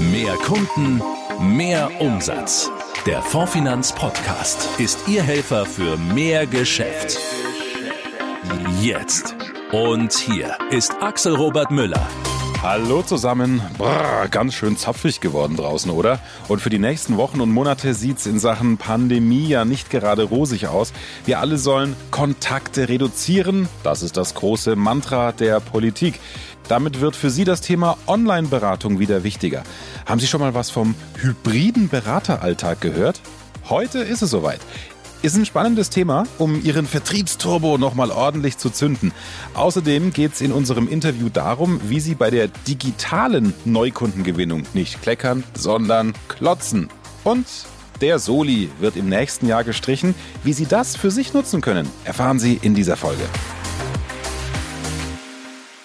Mehr Kunden, mehr Umsatz. Der Fondfinanz Podcast ist Ihr Helfer für mehr Geschäft. Jetzt. Und hier ist Axel Robert Müller. Hallo zusammen. Brrr, ganz schön zapfig geworden draußen, oder? Und für die nächsten Wochen und Monate sieht's in Sachen Pandemie ja nicht gerade rosig aus. Wir alle sollen Kontakte reduzieren. Das ist das große Mantra der Politik. Damit wird für Sie das Thema Online-Beratung wieder wichtiger. Haben Sie schon mal was vom hybriden Berateralltag gehört? Heute ist es soweit. Ist ein spannendes Thema, um Ihren Vertriebsturbo nochmal ordentlich zu zünden. Außerdem geht es in unserem Interview darum, wie Sie bei der digitalen Neukundengewinnung nicht kleckern, sondern klotzen. Und der Soli wird im nächsten Jahr gestrichen. Wie Sie das für sich nutzen können, erfahren Sie in dieser Folge.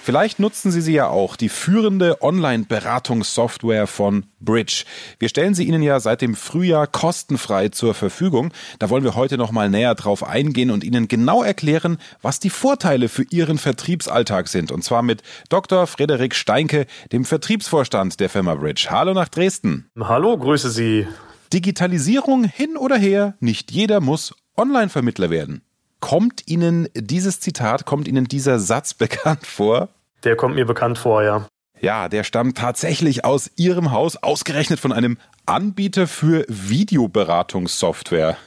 Vielleicht nutzen Sie sie ja auch, die führende Online-Beratungssoftware von Bridge. Wir stellen sie Ihnen ja seit dem Frühjahr kostenfrei zur Verfügung. Da wollen wir heute noch mal näher drauf eingehen und Ihnen genau erklären, was die Vorteile für Ihren Vertriebsalltag sind. Und zwar mit Dr. Frederik Steinke, dem Vertriebsvorstand der Firma Bridge. Hallo nach Dresden. Hallo, grüße Sie. Digitalisierung hin oder her, nicht jeder muss Online-Vermittler werden. Kommt Ihnen dieses Zitat, kommt Ihnen dieser Satz bekannt vor? Der kommt mir bekannt vor, ja. Ja, der stammt tatsächlich aus Ihrem Haus, ausgerechnet von einem Anbieter für Videoberatungssoftware.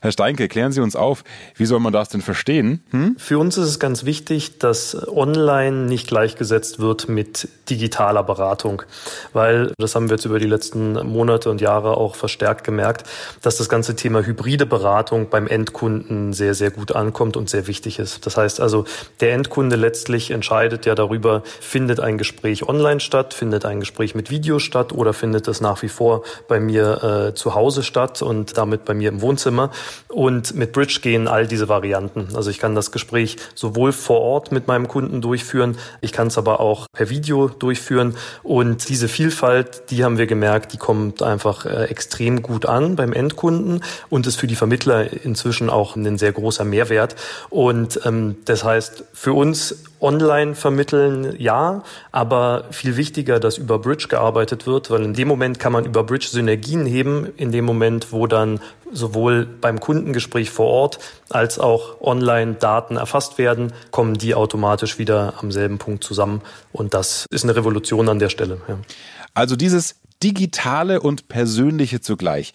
Herr Steinke, klären Sie uns auf, wie soll man das denn verstehen? Hm? Für uns ist es ganz wichtig, dass online nicht gleichgesetzt wird mit digitaler Beratung, weil das haben wir jetzt über die letzten Monate und Jahre auch verstärkt gemerkt, dass das ganze Thema hybride Beratung beim Endkunden sehr, sehr gut ankommt und sehr wichtig ist. Das heißt also, der Endkunde letztlich entscheidet ja darüber, findet ein Gespräch online statt, findet ein Gespräch mit Video statt oder findet es nach wie vor bei mir äh, zu Hause statt und damit bei mir im Wohnzimmer. Und mit Bridge gehen all diese Varianten. Also ich kann das Gespräch sowohl vor Ort mit meinem Kunden durchführen, ich kann es aber auch per Video durchführen. Und diese Vielfalt, die haben wir gemerkt, die kommt einfach äh, extrem gut an beim Endkunden und ist für die Vermittler inzwischen auch ein sehr großer Mehrwert. Und ähm, das heißt, für uns online vermitteln, ja, aber viel wichtiger, dass über Bridge gearbeitet wird, weil in dem Moment kann man über Bridge Synergien heben, in dem Moment, wo dann sowohl beim Kundengespräch vor Ort als auch online Daten erfasst werden, kommen die automatisch wieder am selben Punkt zusammen. Und das ist eine Revolution an der Stelle. Ja. Also dieses digitale und persönliche zugleich.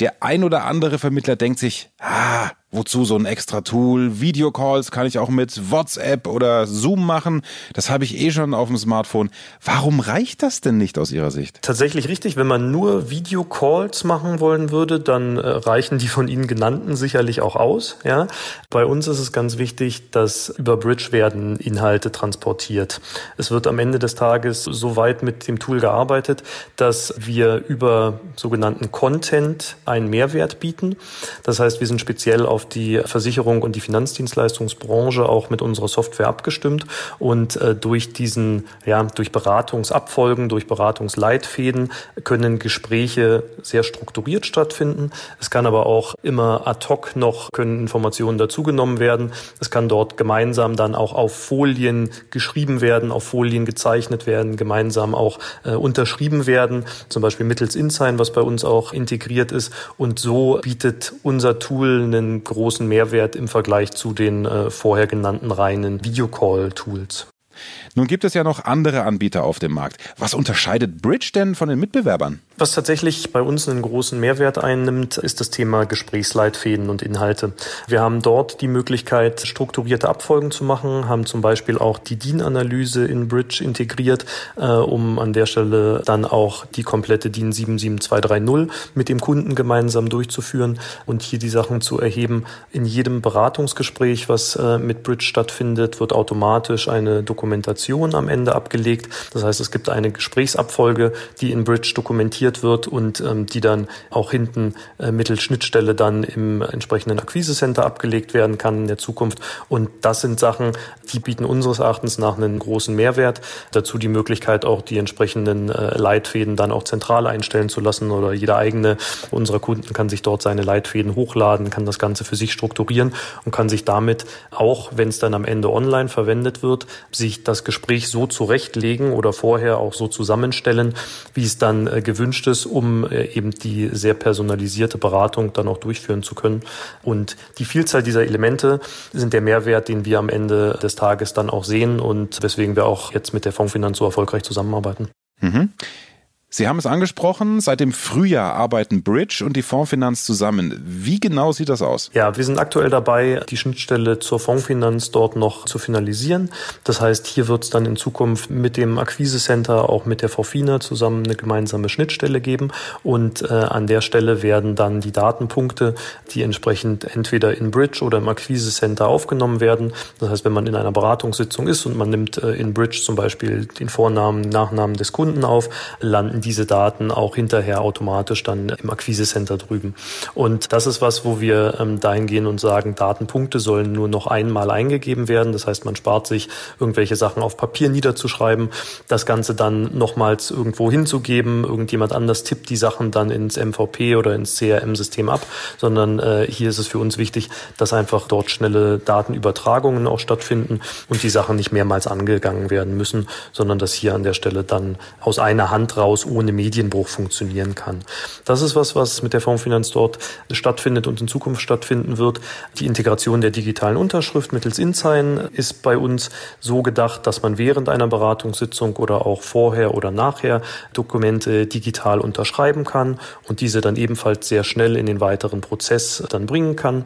Der ein oder andere Vermittler denkt sich, ah, Wozu so ein extra Tool? Videocalls kann ich auch mit WhatsApp oder Zoom machen. Das habe ich eh schon auf dem Smartphone. Warum reicht das denn nicht aus Ihrer Sicht? Tatsächlich richtig. Wenn man nur Videocalls machen wollen würde, dann äh, reichen die von Ihnen genannten sicherlich auch aus. Ja? Bei uns ist es ganz wichtig, dass über Bridge werden Inhalte transportiert. Es wird am Ende des Tages so weit mit dem Tool gearbeitet, dass wir über sogenannten Content einen Mehrwert bieten. Das heißt, wir sind speziell auf auf die Versicherung und die Finanzdienstleistungsbranche auch mit unserer Software abgestimmt und äh, durch diesen, ja, durch Beratungsabfolgen, durch Beratungsleitfäden können Gespräche sehr strukturiert stattfinden. Es kann aber auch immer ad hoc noch können Informationen dazugenommen werden. Es kann dort gemeinsam dann auch auf Folien geschrieben werden, auf Folien gezeichnet werden, gemeinsam auch äh, unterschrieben werden, zum Beispiel mittels InSign, was bei uns auch integriert ist. Und so bietet unser Tool einen großen Mehrwert im Vergleich zu den äh, vorher genannten reinen Videocall-Tools. Nun gibt es ja noch andere Anbieter auf dem Markt. Was unterscheidet Bridge denn von den Mitbewerbern? Was tatsächlich bei uns einen großen Mehrwert einnimmt, ist das Thema Gesprächsleitfäden und Inhalte. Wir haben dort die Möglichkeit, strukturierte Abfolgen zu machen, haben zum Beispiel auch die DIN-Analyse in Bridge integriert, äh, um an der Stelle dann auch die komplette DIN 77230 mit dem Kunden gemeinsam durchzuführen und hier die Sachen zu erheben. In jedem Beratungsgespräch, was äh, mit Bridge stattfindet, wird automatisch eine Dokumentation Dokumentation am Ende abgelegt. Das heißt, es gibt eine Gesprächsabfolge, die in Bridge dokumentiert wird und ähm, die dann auch hinten äh, mittels Schnittstelle dann im entsprechenden Akquise-Center abgelegt werden kann in der Zukunft. Und das sind Sachen, die bieten unseres Erachtens nach einen großen Mehrwert. Dazu die Möglichkeit, auch die entsprechenden äh, Leitfäden dann auch zentral einstellen zu lassen oder jeder eigene unserer Kunden kann sich dort seine Leitfäden hochladen, kann das Ganze für sich strukturieren und kann sich damit auch, wenn es dann am Ende online verwendet wird, sich sich das Gespräch so zurechtlegen oder vorher auch so zusammenstellen, wie es dann äh, gewünscht ist, um äh, eben die sehr personalisierte Beratung dann auch durchführen zu können. Und die Vielzahl dieser Elemente sind der Mehrwert, den wir am Ende des Tages dann auch sehen und weswegen wir auch jetzt mit der Fondsfinanz so erfolgreich zusammenarbeiten. Mhm. Sie haben es angesprochen, seit dem Frühjahr arbeiten Bridge und die Fondsfinanz zusammen. Wie genau sieht das aus? Ja, wir sind aktuell dabei, die Schnittstelle zur Fondsfinanz dort noch zu finalisieren. Das heißt, hier wird es dann in Zukunft mit dem Akquise Center, auch mit der Forfina zusammen eine gemeinsame Schnittstelle geben. Und äh, an der Stelle werden dann die Datenpunkte, die entsprechend entweder in Bridge oder im Akquise Center aufgenommen werden. Das heißt, wenn man in einer Beratungssitzung ist und man nimmt äh, in Bridge zum Beispiel den Vornamen, Nachnamen des Kunden auf, landen diese Daten auch hinterher automatisch dann im Akquise-Center drüben. Und das ist was, wo wir ähm, dahin gehen und sagen, Datenpunkte sollen nur noch einmal eingegeben werden. Das heißt, man spart sich irgendwelche Sachen auf Papier niederzuschreiben, das Ganze dann nochmals irgendwo hinzugeben. Irgendjemand anders tippt die Sachen dann ins MVP oder ins CRM-System ab, sondern äh, hier ist es für uns wichtig, dass einfach dort schnelle Datenübertragungen auch stattfinden und die Sachen nicht mehrmals angegangen werden müssen, sondern dass hier an der Stelle dann aus einer Hand raus ohne Medienbruch funktionieren kann. Das ist was, was mit der Fondsfinanz dort stattfindet und in Zukunft stattfinden wird. Die Integration der digitalen Unterschrift mittels InSign ist bei uns so gedacht, dass man während einer Beratungssitzung oder auch vorher oder nachher Dokumente digital unterschreiben kann und diese dann ebenfalls sehr schnell in den weiteren Prozess dann bringen kann.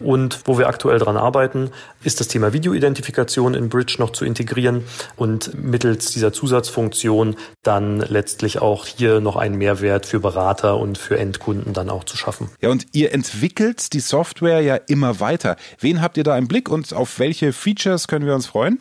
Und wo wir aktuell dran arbeiten, ist das Thema Videoidentifikation in Bridge noch zu integrieren und mittels dieser Zusatzfunktion dann letztlich auch hier noch einen Mehrwert für Berater und für Endkunden dann auch zu schaffen. Ja, und ihr entwickelt die Software ja immer weiter. Wen habt ihr da im Blick und auf welche Features können wir uns freuen?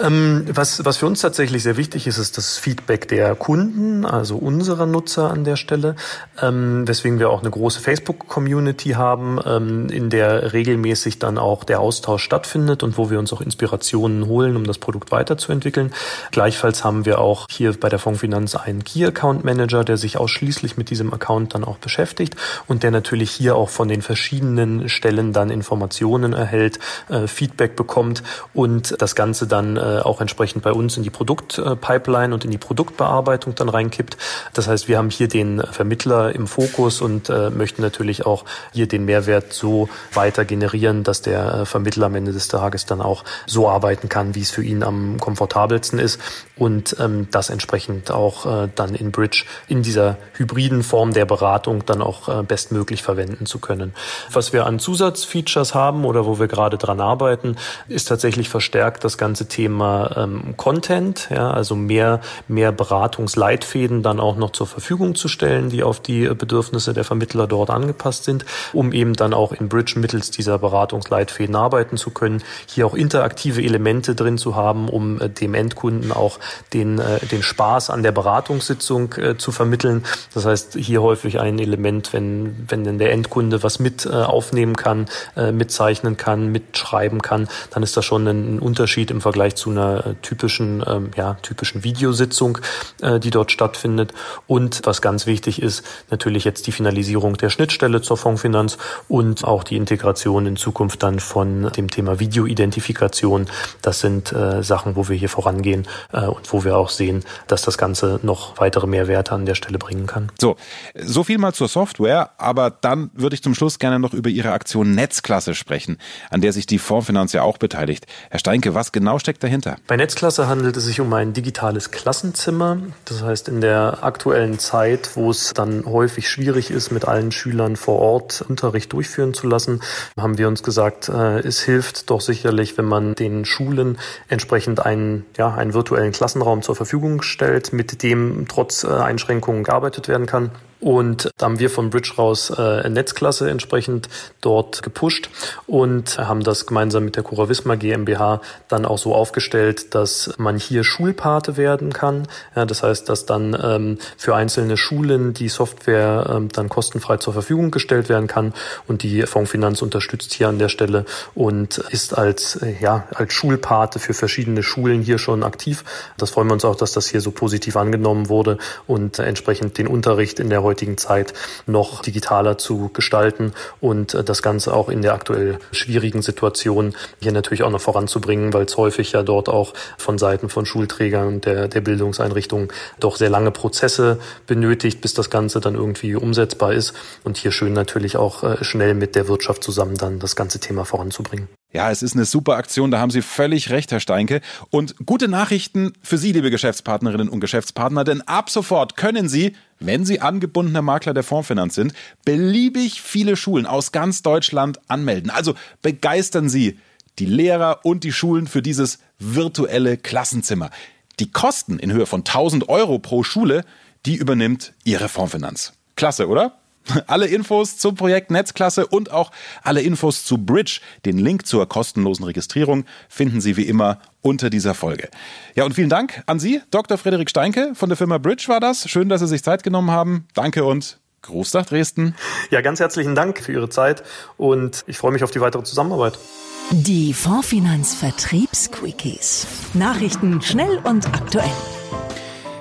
Ähm, was, was für uns tatsächlich sehr wichtig ist, ist das Feedback der Kunden, also unserer Nutzer an der Stelle, ähm, weswegen wir auch eine große Facebook-Community haben, ähm, in der regelmäßig dann auch der Austausch stattfindet und wo wir uns auch Inspirationen holen, um das Produkt weiterzuentwickeln. Gleichfalls haben wir auch hier bei der Fondsfinanz einen Key Account Manager, der sich ausschließlich mit diesem Account dann auch beschäftigt und der natürlich hier auch von den verschiedenen Stellen dann Informationen erhält, äh, Feedback bekommt und das Ganze dann äh, auch entsprechend bei uns in die Produktpipeline und in die Produktbearbeitung dann reinkippt. Das heißt, wir haben hier den Vermittler im Fokus und äh, möchten natürlich auch hier den Mehrwert so weiter generieren, dass der äh, Vermittler am Ende des Tages dann auch so arbeiten kann, wie es für ihn am komfortabelsten ist und ähm, das entsprechend auch äh, dann in Bridge in dieser hybriden Form der Beratung dann auch äh, bestmöglich verwenden zu können. Was wir an Zusatzfeatures haben oder wo wir gerade dran arbeiten, ist tatsächlich verstärkt das ganze Thema ähm, Content, ja, also mehr, mehr Beratungsleitfäden dann auch noch zur Verfügung zu stellen, die auf die Bedürfnisse der Vermittler dort angepasst sind, um eben dann auch in Bridge mittels dieser Beratungsleitfäden arbeiten zu können, hier auch interaktive Elemente drin zu haben, um äh, dem Endkunden auch den, äh, den Spaß an der Beratungssitzung äh, zu vermitteln. Das heißt, hier häufig ein Element, wenn, wenn denn der Endkunde was mit äh, aufnehmen kann, äh, mitzeichnen kann, mitschreiben kann, dann ist das schon ein Unterschied im Vergleich zu einer äh, typischen, ähm, ja, typischen Videositzung, äh, die dort stattfindet. Und was ganz wichtig ist, natürlich jetzt die Finalisierung der Schnittstelle zur Fondsfinanz und auch die Integration in Zukunft dann von dem Thema Videoidentifikation. Das sind äh, Sachen, wo wir hier vorangehen äh, und wo wir auch sehen, dass das Ganze noch weitere Mehrwerte an der Stelle bringen kann. So, so viel mal zur Software, aber dann würde ich zum Schluss gerne noch über Ihre Aktion Netzklasse sprechen, an der sich die Fondsfinanz ja auch beteiligt. Herr Steinke, was genau steckt dahinter? Bei Netzklasse handelt es sich um ein digitales Klassenzimmer. Das heißt, in der aktuellen Zeit, wo es dann häufig schwierig ist, mit allen Schülern vor Ort Unterricht durchführen zu lassen, haben wir uns gesagt, äh, es hilft doch sicherlich, wenn man den Schulen entsprechend einen, ja, einen virtuellen Klassenraum zur Verfügung stellt, mit dem trotz äh, Einschränkungen gearbeitet werden kann. Und da haben wir von Bridge raus äh, Netzklasse entsprechend dort gepusht und haben das gemeinsam mit der Cura Wismar GmbH dann auch so aufgestellt, dass man hier Schulpate werden kann. Ja, das heißt, dass dann ähm, für einzelne Schulen die Software ähm, dann kostenfrei zur Verfügung gestellt werden kann und die Fondsfinanz unterstützt hier an der Stelle und ist als äh, ja als Schulpate für verschiedene Schulen hier schon aktiv. Das freuen wir uns auch, dass das hier so positiv angenommen wurde und äh, entsprechend den Unterricht in der heutigen Zeit noch digitaler zu gestalten und äh, das Ganze auch in der aktuell schwierigen Situation hier natürlich auch noch voranzubringen, weil es häufig ja dort auch von Seiten von Schulträgern der, der Bildungseinrichtungen doch sehr lange Prozesse benötigt, bis das Ganze dann irgendwie umsetzbar ist und hier schön natürlich auch äh, schnell mit der Wirtschaft zusammen dann das ganze Thema voranzubringen. Ja, es ist eine super Aktion, da haben Sie völlig recht, Herr Steinke. Und gute Nachrichten für Sie, liebe Geschäftspartnerinnen und Geschäftspartner, denn ab sofort können Sie, wenn Sie angebundener Makler der Fondsfinanz sind, beliebig viele Schulen aus ganz Deutschland anmelden. Also begeistern Sie die Lehrer und die Schulen für dieses virtuelle Klassenzimmer. Die Kosten in Höhe von 1000 Euro pro Schule, die übernimmt Ihre Fondsfinanz. Klasse, oder? Alle Infos zum Projekt Netzklasse und auch alle Infos zu Bridge, den Link zur kostenlosen Registrierung, finden Sie wie immer unter dieser Folge. Ja, und vielen Dank an Sie, Dr. Frederik Steinke von der Firma Bridge war das. Schön, dass Sie sich Zeit genommen haben. Danke und Gruß nach Dresden. Ja, ganz herzlichen Dank für Ihre Zeit und ich freue mich auf die weitere Zusammenarbeit. Die Fondsfinanz Vertriebsquickies. Nachrichten schnell und aktuell.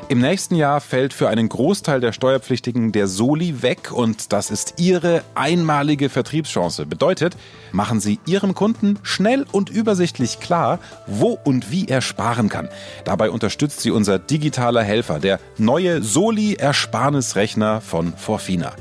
Im nächsten Jahr fällt für einen Großteil der Steuerpflichtigen der Soli weg und das ist Ihre einmalige Vertriebschance. Bedeutet, machen Sie Ihrem Kunden schnell und übersichtlich klar, wo und wie er sparen kann. Dabei unterstützt Sie unser digitaler Helfer, der neue Soli-Ersparnisrechner von Forfina.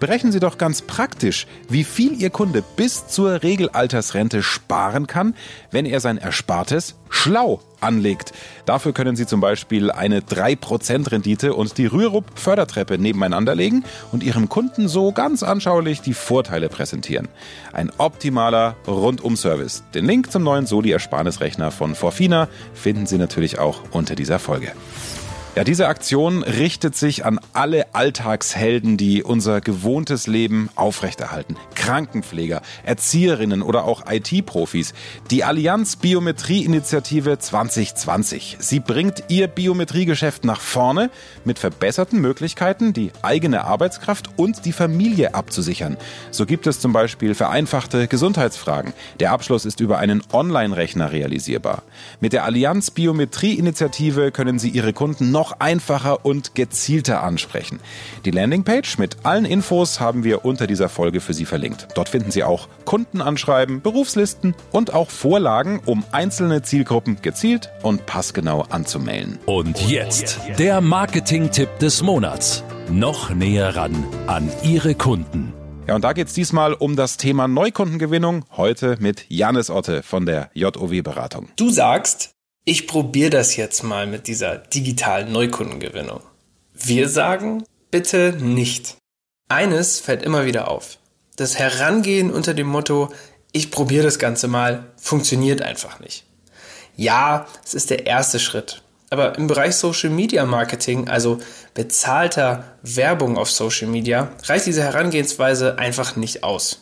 Berechnen Sie doch ganz praktisch, wie viel Ihr Kunde bis zur Regelaltersrente sparen kann, wenn er sein Erspartes schlau anlegt. Dafür können Sie zum Beispiel eine 3% Rendite und die Rürup Fördertreppe nebeneinander legen und Ihrem Kunden so ganz anschaulich die Vorteile präsentieren. Ein optimaler Rundum-Service. Den Link zum neuen Soli-Ersparnisrechner von Forfina finden Sie natürlich auch unter dieser Folge. Ja, diese Aktion richtet sich an alle Alltagshelden, die unser gewohntes Leben aufrechterhalten. Krankenpfleger, Erzieherinnen oder auch IT-Profis. Die Allianz Biometrie Initiative 2020. Sie bringt ihr Biometriegeschäft nach vorne mit verbesserten Möglichkeiten, die eigene Arbeitskraft und die Familie abzusichern. So gibt es zum Beispiel vereinfachte Gesundheitsfragen. Der Abschluss ist über einen Online-Rechner realisierbar. Mit der Allianz Biometrie Initiative können Sie Ihre Kunden noch noch einfacher und gezielter ansprechen. Die Landingpage mit allen Infos haben wir unter dieser Folge für Sie verlinkt. Dort finden Sie auch Kundenanschreiben, Berufslisten und auch Vorlagen, um einzelne Zielgruppen gezielt und passgenau anzumelden. Und jetzt der Marketing-Tipp des Monats. Noch näher ran an Ihre Kunden. Ja, und da geht es diesmal um das Thema Neukundengewinnung. Heute mit Janis Otte von der JOW-Beratung. Du sagst, ich probiere das jetzt mal mit dieser digitalen Neukundengewinnung. Wir sagen, bitte nicht. Eines fällt immer wieder auf. Das Herangehen unter dem Motto, ich probiere das Ganze mal, funktioniert einfach nicht. Ja, es ist der erste Schritt. Aber im Bereich Social Media Marketing, also bezahlter Werbung auf Social Media, reicht diese Herangehensweise einfach nicht aus.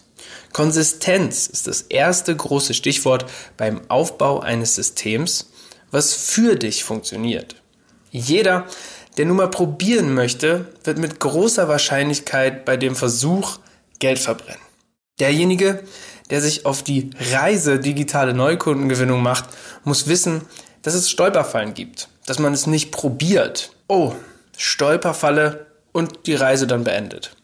Konsistenz ist das erste große Stichwort beim Aufbau eines Systems was für dich funktioniert. Jeder, der nun mal probieren möchte, wird mit großer Wahrscheinlichkeit bei dem Versuch Geld verbrennen. Derjenige, der sich auf die Reise digitale Neukundengewinnung macht, muss wissen, dass es Stolperfallen gibt, dass man es nicht probiert. Oh, Stolperfalle und die Reise dann beendet.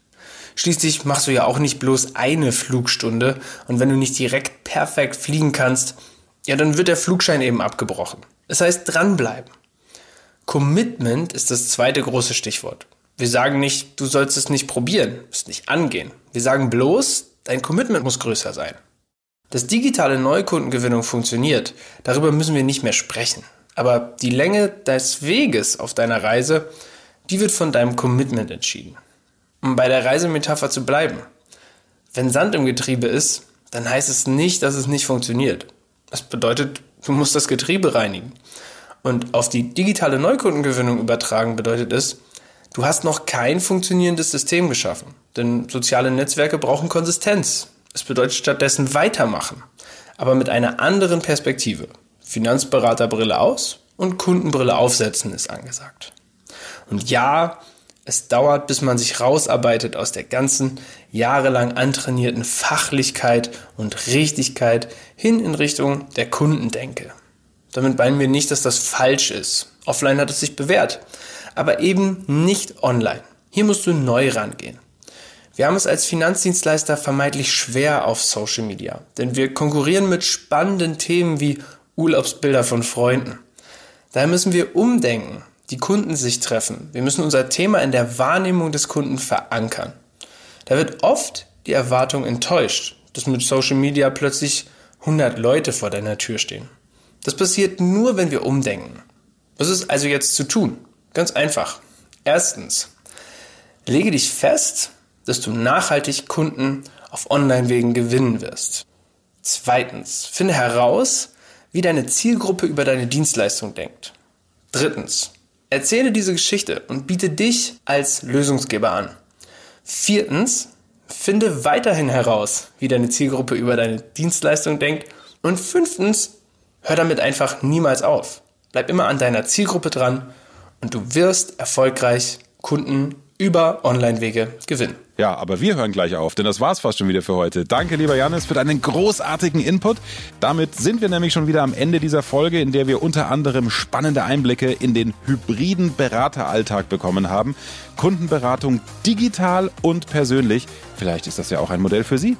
Schließlich machst du ja auch nicht bloß eine Flugstunde und wenn du nicht direkt perfekt fliegen kannst, ja, dann wird der Flugschein eben abgebrochen. Das heißt dranbleiben. Commitment ist das zweite große Stichwort. Wir sagen nicht, du sollst es nicht probieren, es nicht angehen. Wir sagen bloß, dein Commitment muss größer sein. Dass digitale Neukundengewinnung funktioniert, darüber müssen wir nicht mehr sprechen. Aber die Länge des Weges auf deiner Reise, die wird von deinem Commitment entschieden. Um bei der Reisemetapher zu bleiben. Wenn Sand im Getriebe ist, dann heißt es nicht, dass es nicht funktioniert. Das bedeutet, du musst das Getriebe reinigen. Und auf die digitale Neukundengewinnung übertragen bedeutet es, du hast noch kein funktionierendes System geschaffen. Denn soziale Netzwerke brauchen Konsistenz. Es bedeutet stattdessen weitermachen. Aber mit einer anderen Perspektive. Finanzberaterbrille aus und Kundenbrille aufsetzen ist angesagt. Und ja, es dauert, bis man sich rausarbeitet aus der ganzen jahrelang antrainierten Fachlichkeit und Richtigkeit hin in Richtung der Kundendenke. Damit meinen wir nicht, dass das falsch ist. Offline hat es sich bewährt, aber eben nicht online. Hier musst du neu rangehen. Wir haben es als Finanzdienstleister vermeintlich schwer auf Social Media, denn wir konkurrieren mit spannenden Themen wie Urlaubsbilder von Freunden. Daher müssen wir umdenken, die Kunden sich treffen. Wir müssen unser Thema in der Wahrnehmung des Kunden verankern. Da wird oft die Erwartung enttäuscht, dass mit Social Media plötzlich 100 Leute vor deiner Tür stehen. Das passiert nur, wenn wir umdenken. Was ist also jetzt zu tun? Ganz einfach. Erstens, lege dich fest, dass du nachhaltig Kunden auf Online-Wegen gewinnen wirst. Zweitens, finde heraus, wie deine Zielgruppe über deine Dienstleistung denkt. Drittens, erzähle diese Geschichte und biete dich als Lösungsgeber an. Viertens, finde weiterhin heraus, wie deine Zielgruppe über deine Dienstleistung denkt. Und fünftens, hör damit einfach niemals auf. Bleib immer an deiner Zielgruppe dran und du wirst erfolgreich Kunden über Online-Wege gewinnen. Ja, aber wir hören gleich auf, denn das war's fast schon wieder für heute. Danke, lieber Janis, für deinen großartigen Input. Damit sind wir nämlich schon wieder am Ende dieser Folge, in der wir unter anderem spannende Einblicke in den hybriden Berateralltag bekommen haben. Kundenberatung digital und persönlich. Vielleicht ist das ja auch ein Modell für Sie.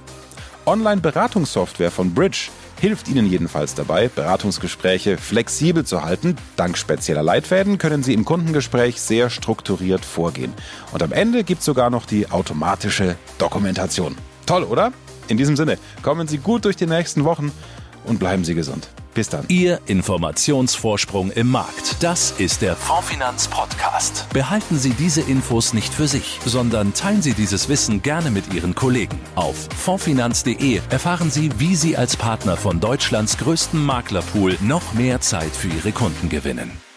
Online-Beratungssoftware von Bridge hilft Ihnen jedenfalls dabei, Beratungsgespräche flexibel zu halten. Dank spezieller Leitfäden können Sie im Kundengespräch sehr strukturiert vorgehen. Und am Ende gibt es sogar noch die automatische Dokumentation. Toll, oder? In diesem Sinne, kommen Sie gut durch die nächsten Wochen und bleiben Sie gesund. Bis dann. Ihr Informationsvorsprung im Markt. Das ist der Fondfinanz Podcast. Behalten Sie diese Infos nicht für sich, sondern teilen Sie dieses Wissen gerne mit Ihren Kollegen. Auf fondfinanz.de erfahren Sie, wie Sie als Partner von Deutschlands größten Maklerpool noch mehr Zeit für Ihre Kunden gewinnen.